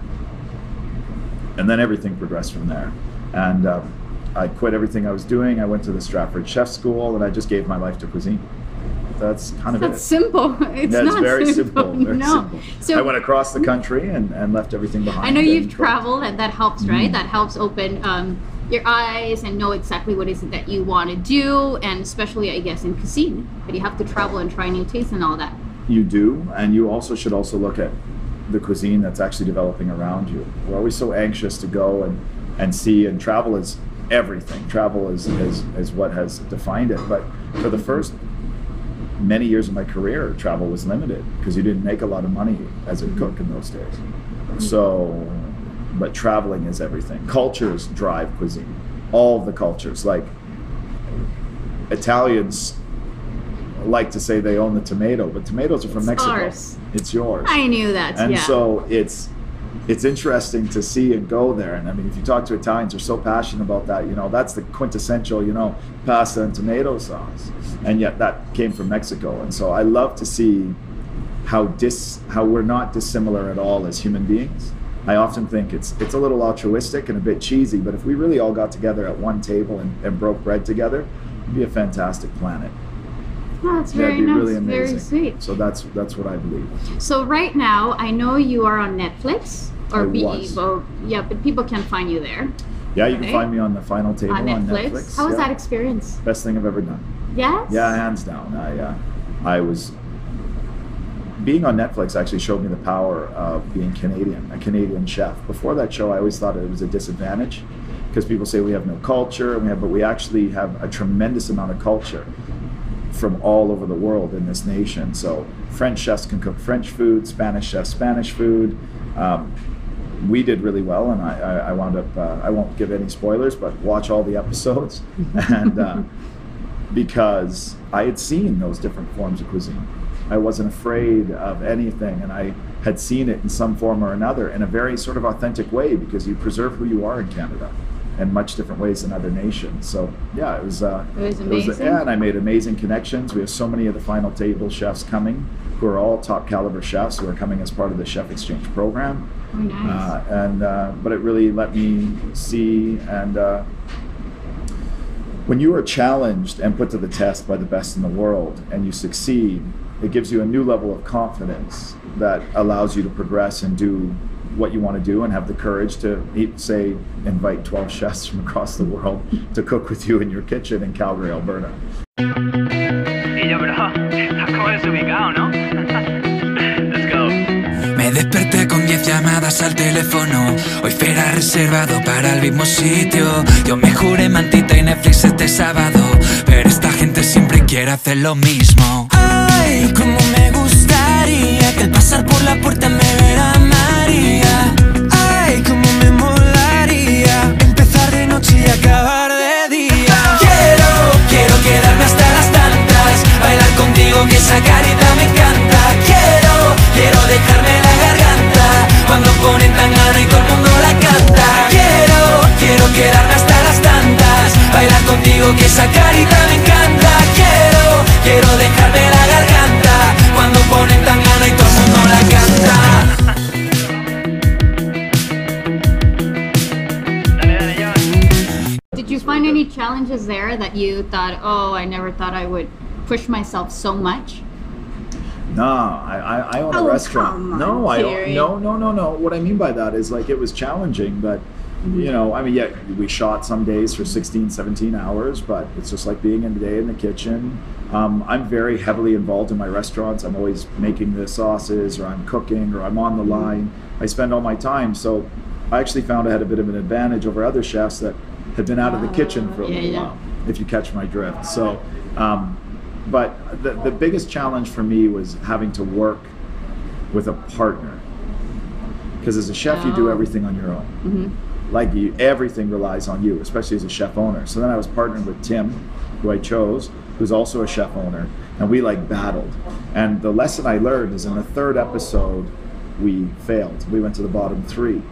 and then everything progressed from there. And um, I quit everything I was doing. I went to the Stratford Chef School, and I just gave my life to cuisine. That's kind of That's it. simple. It's That's not very simple. simple. Very no. simple. So I went across the country and, and left everything behind. I know you've traveled, and that helps, right? Mhm. That helps open um, your eyes and know exactly what is it that you want to do, and especially, I guess, in cuisine. But you have to travel and try new tastes and all that. You do, and you also should also look at the cuisine that's actually developing around you. We're always so anxious to go and, and see, and travel is everything. Travel is, is, is what has defined it. But for the first many years of my career, travel was limited because you didn't make a lot of money as a cook in those days. So, but traveling is everything. Cultures drive cuisine. All the cultures, like Italians like to say they own the tomato, but tomatoes are from It's Mexico. ours. It's yours. I knew that. And yeah. so it's it's interesting to see and go there. And I mean, if you talk to Italians, they're so passionate about that. You know, that's the quintessential, you know, pasta and tomato sauce. And yet that came from Mexico. And so I love to see how dis how we're not dissimilar at all as human beings. I often think it's it's a little altruistic and a bit cheesy, but if we really all got together at one table and, and broke bread together, it'd be a fantastic planet. Oh, that's very be nice. really. Very sweet. So that's that's what I believe. So right now, I know you are on Netflix or be yeah, but people can find you there Yeah, you can find me on the final table on on Netflix. Netflix. How was yeah. that experience? Best thing I've ever done. Yes. Yeah, hands down. I uh, I was being on Netflix actually showed me the power of being Canadian, a Canadian chef. Before that show, I always thought it was a disadvantage because people say we have no culture, we have, but we actually have a tremendous amount of culture from all over the world in this nation. So French chefs can cook French food, Spanish chefs Spanish food. Um, we did really well, and I, I, I wound up. Uh, I won't give any spoilers, but watch all the episodes, and uh, because I had seen those different forms of cuisine, I wasn't afraid of anything, and I had seen it in some form or another in a very sort of authentic way because you preserve who you are in Canada in much different ways than other nations. So yeah, it was. Uh, It was amazing. yeah, and I made amazing connections. We have so many of the final table chefs coming, who are all top caliber chefs who are coming as part of the chef exchange program. Oh, nice. Uh, and uh, but it really let me see and. Uh, when you are challenged and put to the test by the best in the world and you succeed, it gives you a new level of confidence that allows you to progress and do what you want to do and have the courage to eat, say invite 12 chefs from across the world to cook with you in your kitchen in Calgary, Alberta. Y yo, bro, ¿cómo es ubicado, no? Let's go. Me desperté con 10 llamadas al teléfono. Hoy fuera reservado para el mismo sitio. Yo me juré mantita y Netflix este sábado. Pero esta gente siempre quiere hacer lo mismo. Como me gustaría que al pasar por la puerta me verá María. Ay, como me molaría empezar de noche y acabar de día. Quiero, quiero quedarme hasta las tantas. Bailar contigo que esa carita me encanta. Quiero, quiero dejarme la garganta. Cuando ponen tangana y todo thought, oh, I never thought I would push myself so much? No, I, I, I own Oh, a restaurant. on, no, I Terry. no no no no. What I mean by that is like it was challenging, but you know, I mean, yeah, we shot some days for 16, 17 hours, but it's just like being in the day in the kitchen. Um, I'm very heavily involved in my restaurants. I'm always making the sauces, or I'm cooking, or I'm on the line. I spend all my time, so I actually found I had a bit of an advantage over other chefs that had been out of the kitchen for a Yeah, little yeah. while if you catch my drift. So, um, but the, the biggest challenge for me was having to work with a partner. Because as a chef, you do Oh. everything on your own. Mm-hmm. Like you, everything relies on you, especially as a chef owner. So then I was partnered with Tim, who I chose, who's also a chef owner, and we like battled. And the lesson I learned is in the third episode, we failed. We went to the bottom three.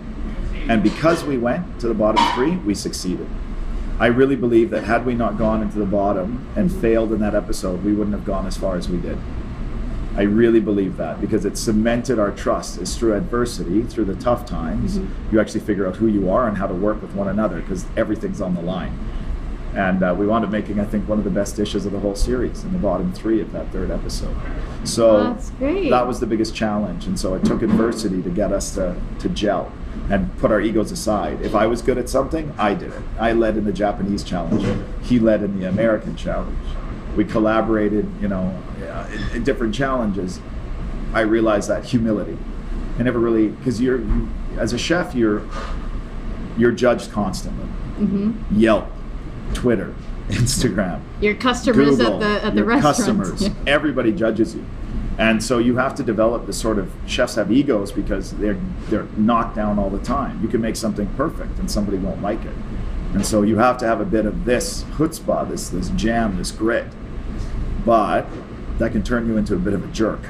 And because we went to the bottom three, we succeeded. I really believe that had we not gone into the bottom and failed in that episode, we wouldn't have gone as far as we did. I really believe that because it cemented our trust. It's through adversity, through the tough times, mm-hmm. you actually figure out who you are and how to work with one another because everything's on the line. And uh, we wound up making, I think, one of the best dishes of the whole series in the bottom three of that third episode. So That's great. that was the biggest challenge. And so it took adversity to get us to, to gel and put our egos aside. If I was good at something, I did it. I led in the Japanese challenge, he led in the American challenge. We collaborated, you know, uh, in, in different challenges. I realized that humility. I never really, because you're, you, as a chef, you're, you're judged constantly. Mm-hmm. Yelp, Twitter, Instagram, Your customers Google, at the at the restaurant. customers, everybody judges you, and so you have to develop this sort of chefs have egos because they're they're knocked down all the time. You can make something perfect and somebody won't like it, and so you have to have a bit of this chutzpah, this this jam, this grit, but that can turn you into a bit of a jerk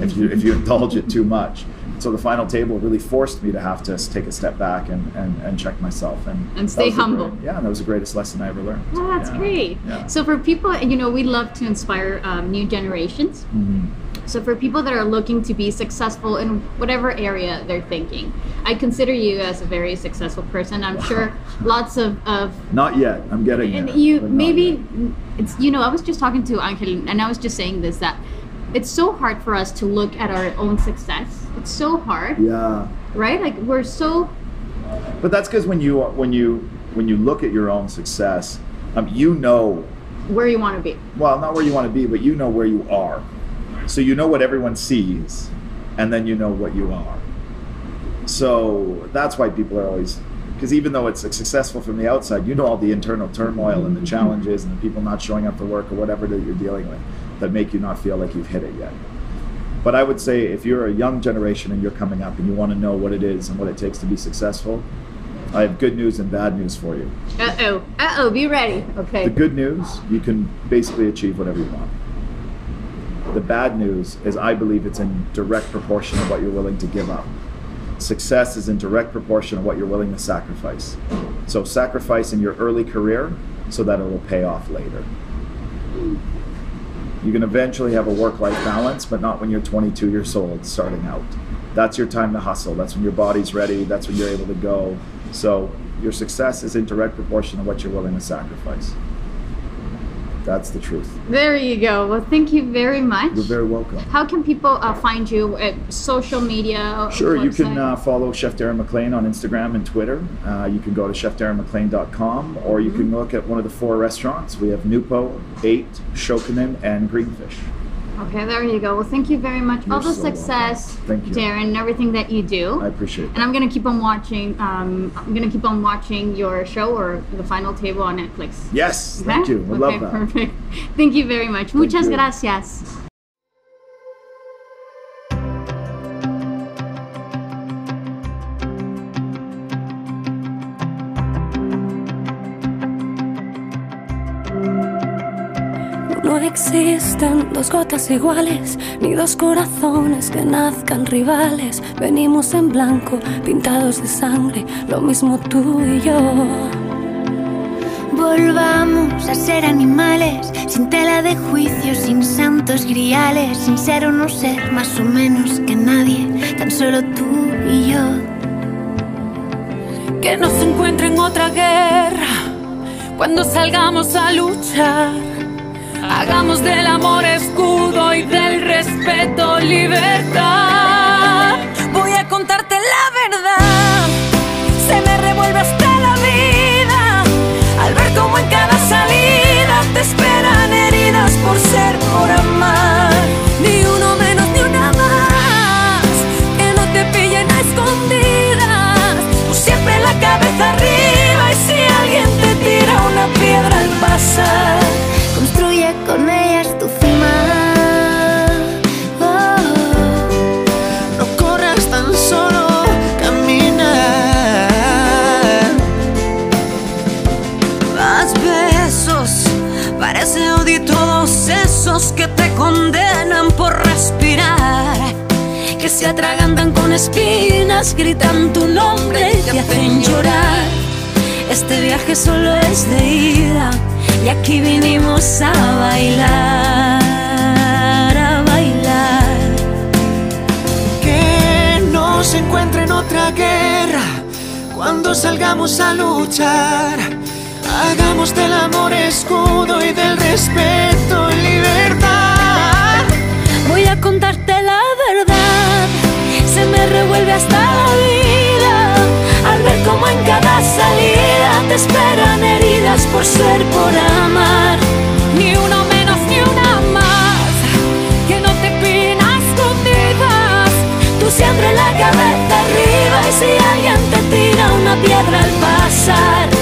if you if you indulge it too much. So the final table really forced me to have to take a step back and, and, and check myself and And stay humble. great- yeah, that was the greatest lesson I ever learned. Oh, that's Yeah. great. Yeah. So for people, you know, we love to inspire um, new generations. Mhm. So for people that are looking to be successful in whatever area they're thinking, I consider you as a very successful person. I'm sure lots of, of Not yet. I'm getting and there, you maybe yet. it's you know I was just talking to Angel and I was just saying this that it's so hard for us to look at our own success. It's so hard, Yeah, right? Like we're so but that's because when you when you when you look at your own success, um, you know, where you want to be. well, not where you want to be, but you know where you are. So you know what everyone sees, and then you know what you are. So that's why people are always, because even though it's successful from the outside, you know all the internal turmoil and the challenges and the people not showing up for work or whatever that you're dealing with that make you not feel like you've hit it yet. But I would say if you're a young generation and you're coming up and you want to know what it is and what it takes to be successful, I have good news and bad news for you. Uh oh. Uh oh. Be ready. Okay. The good news, you can basically achieve whatever you want. The bad news is I believe it's in direct proportion of what you're willing to give up. Success is in direct proportion of what you're willing to sacrifice. So sacrifice in your early career so that it will pay off later. You can eventually have a work-life balance, but not when you're 22 years old starting out. That's your time to hustle. That's when your body's ready. That's when you're able to go. So your success is in direct proportion to what you're willing to sacrifice. That's the truth. There you go. Well, thank you very much. You're very welcome. How can people uh, find you at social media? Sure, you can uh, follow Chef Darren McLean on Instagram and Twitter. Uh, you can go to chefdarrenmclean.com or you can look at one of the four restaurants. We have Nupo, 8, Shokunin, and Greenfish. Okay, there you go. Well, thank you very much. All You're the so welcome. success, Thank you. Darren, and everything that you do. I appreciate it. And. I'm gonna keep on watching. Um, I'm gonna keep on watching your show or the final table on Netflix. Yes, Okay? thank you. We okay, love that. Perfect. Thank you very much. Muchas you. gracias. Existen dos gotas iguales, ni dos corazones que nazcan rivales. Venimos en blanco, pintados de sangre, lo mismo tú y yo. Volvamos a ser animales, sin tela de juicio, sin santos griales, sin ser o no ser más o menos que nadie, tan solo tú y yo. Que no se encuentren otra guerra cuando salgamos a luchar. Hagamos del amor escudo y del respeto libertad. Voy a contarte la verdad. Se me revuelve hasta la vida al ver cómo en cada salida te esperan heridas por ser, por amar. Que te condenan por respirar. Que se atragantan con espinas, gritan tu nombre y te hacen llorar. Este viaje solo es de ida y aquí vinimos a bailar, a bailar. Que no se encuentre en otra guerra cuando salgamos a luchar. Hagamos del amor escudo y del respeto libertad. Voy a contarte la verdad, se me revuelve hasta la vida al ver cómo en cada salida te esperan heridas por ser, por amar. Ni uno menos ni una más, que no te a escondidas. Tú siempre la cabeza arriba y si alguien te tira una piedra al pasar.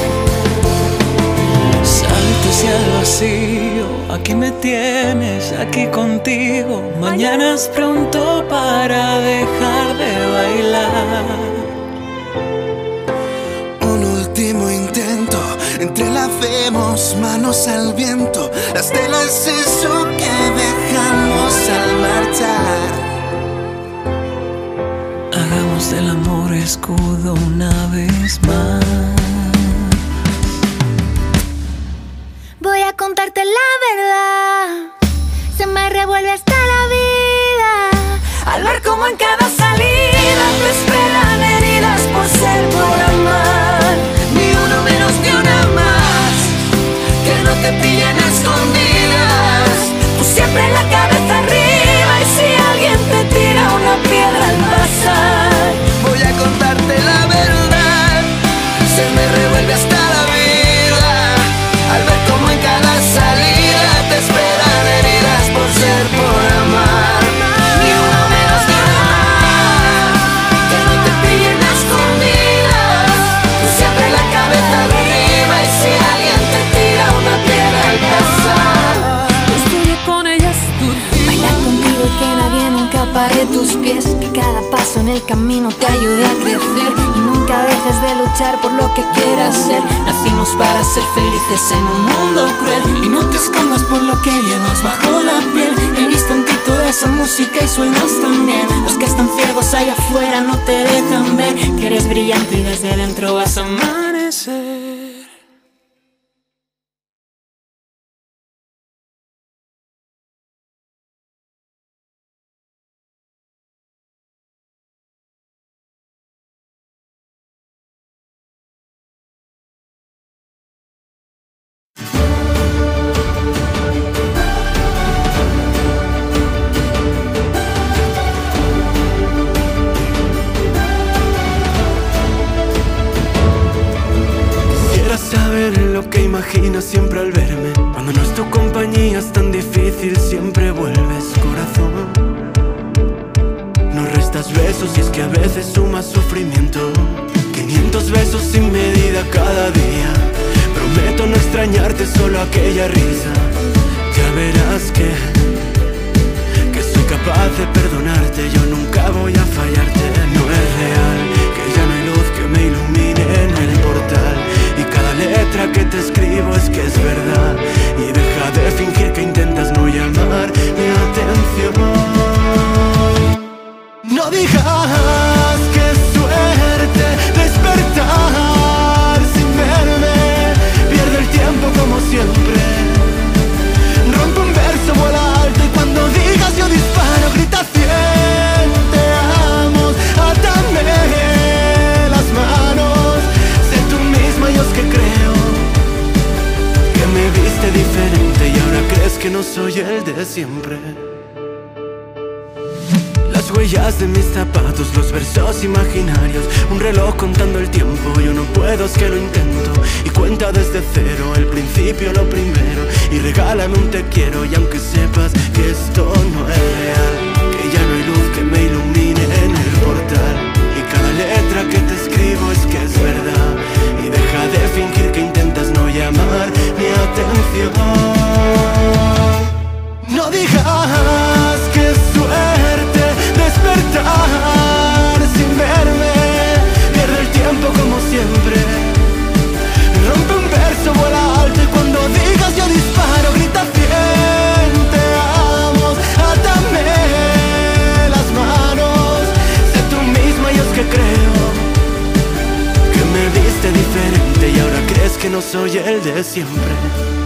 Aquí me tienes, aquí contigo. Mañana es pronto para dejar de bailar. Un último intento, entrelacemos manos al viento. Las telas es eso que dejamos al marchar. Hagamos del amor escudo una vez más. Contarte la verdad. Se me revuelve hasta la vida Al ver cómo en cada salida te esperan heridas por ser, por amar. Ni uno menos ni una más. Que no te pillen escondidas. Tú siempre la en un mundo cruel Y no te escondas por lo que llevas bajo la piel. He visto en ti toda esa música y suenas también. Los que están ciegos allá afuera no te dejan ver Que eres brillante y desde dentro vas a amanecer de mis zapatos, los versos imaginarios. Un reloj contando el tiempo, yo no puedo, es que lo intento. Y cuenta desde cero, el principio lo primero. Y regálame un te quiero y aunque sepas que esto no es real Que ya no hay luz que me ilumine en el portal. Y cada letra que te escribo es que es verdad. Y deja de fingir que intentas no llamar mi atención. No digas que suerte despertar sin verme. Pierde el tiempo como siempre. Rompe un verso, vuela alto y cuando digas yo disparo, grita cien. Te amo, átame las manos. Sé tú misma y es que creo que me viste diferente y ahora crees que no soy el de siempre.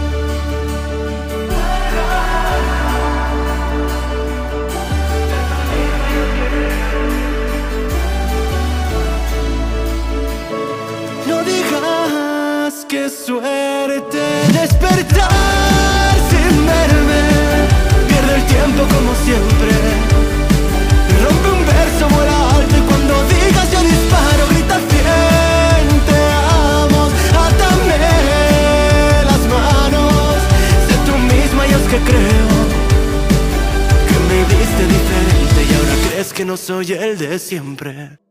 Despertar sin verme. Pierde el tiempo como siempre. Rompe un verso, vuela alto y cuando digas yo disparo, grita cien. Te amo, átame las manos. Sé tú misma y es que creo que me viste diferente y ahora crees que no soy el de siempre.